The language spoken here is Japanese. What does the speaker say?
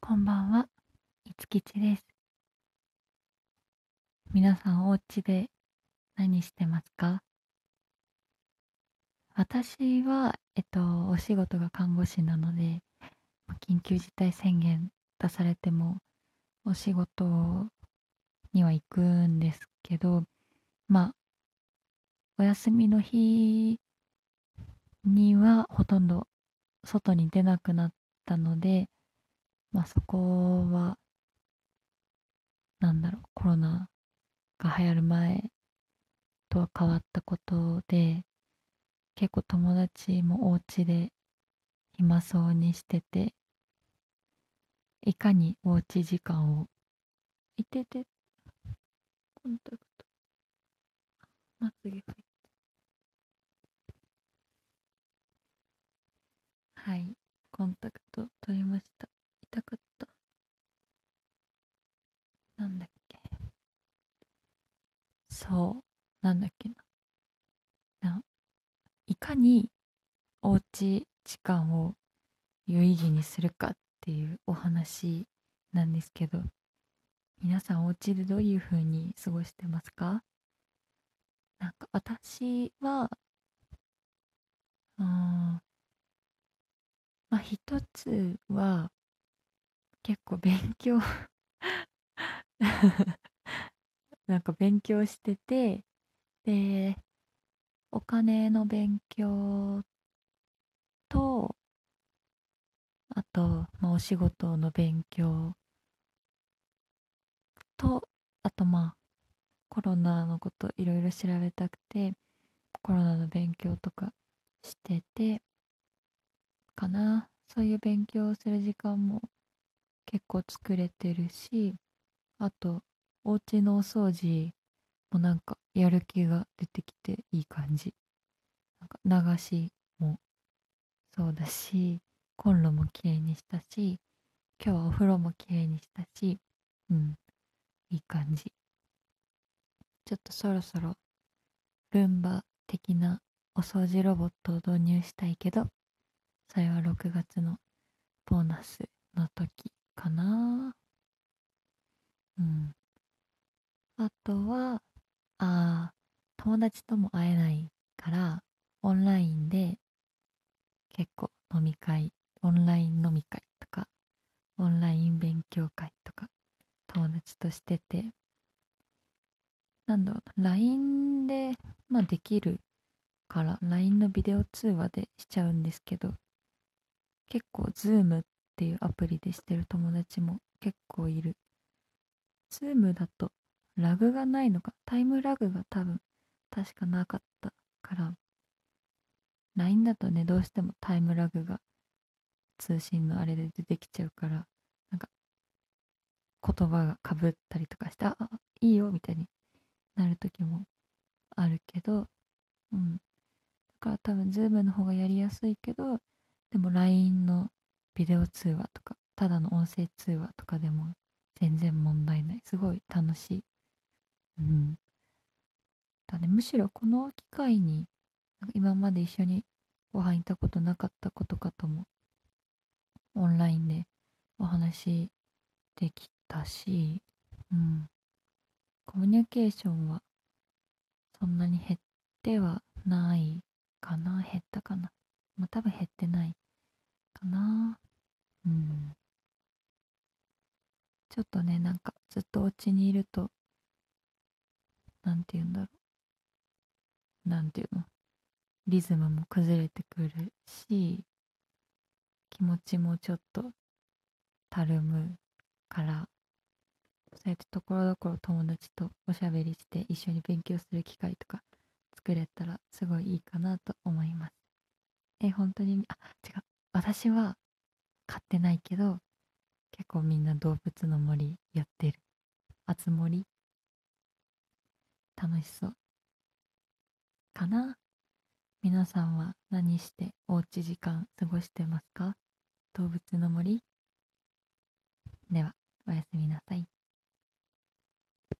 こんばんは、いつきちです。皆さんお家で何してますか？私は、えっと、お仕事が看護師なので、緊急事態宣言出されても、お仕事には行くんですけど、まあ、お休みの日にはほとんど外に出なくなったので、まあそこは、なんだろう、コロナが流行る前とは変わったことで、結構友達もお家で暇そうにしてて、いかにおうち時間を、いてて、コンタクト、まつげコンタクト取りました。痛かった。なんだっけ？そう、なんだっけな。いかにおうち時間を有意義にするかっていうお話なんですけど、皆さんお家でどういう風に過ごしてますか？なんか私は、うん、まあ一つは結構勉強 なんか勉強しててでお金の勉強とあと、まあ、お仕事の勉強とあとまあコロナのこといろいろ調べたくてコロナの勉強とかしててかな。そういう勉強をする時間も結構作れてるしあとお家のお掃除もなんかやる気が出てきていい感じ。なんか流しもそうだしコンロもきれいにしたし今日はお風呂もきれいにしたしうんいい感じ。ちょっとそろそろルンバ的なお掃除ロボットを導入したいけどそれは6月のボーナスの時かなうん。あとは、あ友達とも会えないから、オンラインで結構飲み会、オンライン飲み会とか、オンライン勉強会とか、友達としてて、なんだろうな、LINE で、まあできるから、LINE のビデオ通話でしちゃうんですけど、結構 Zoom っていうアプリでしてる友達も結構いる。Zoom だとラグがないのか、タイムラグが多分確かなかったから、LINE だとね、どうしてもタイムラグが通信のあれで出てきちゃうから、なんか言葉がかぶったりとかして、あ、いいよみたいになる時もあるけど、うん。だから多分 Zoom の方がやりやすいけど、でも LINE のビデオ通話とか、ただの音声通話とかでも全然問題ない。すごい楽しい。うん。だね、むしろこの機会に、なんか今まで一緒にご飯行ったことなかったことかとも、オンラインでお話できたし、うん。コミュニケーションはそんなに減ってはないかな減ったかなまあ多分減ってないかなうん。ちょっとね、なんかずっとお家にいると、なんて言うんだろう。なんていうの？リズムも崩れてくるし、気持ちもちょっとたるむから、そうやってところどころ友達とおしゃべりして一緒に勉強する機会とか作れたらすごいいいかなと思います。え、本当に、あ、違う。私は飼ってないけど、結構みんな動物の森やってる。あつ森楽しそう。かな？皆さんは何しておうち時間過ごしてますか？動物の森？では、おやすみなさい。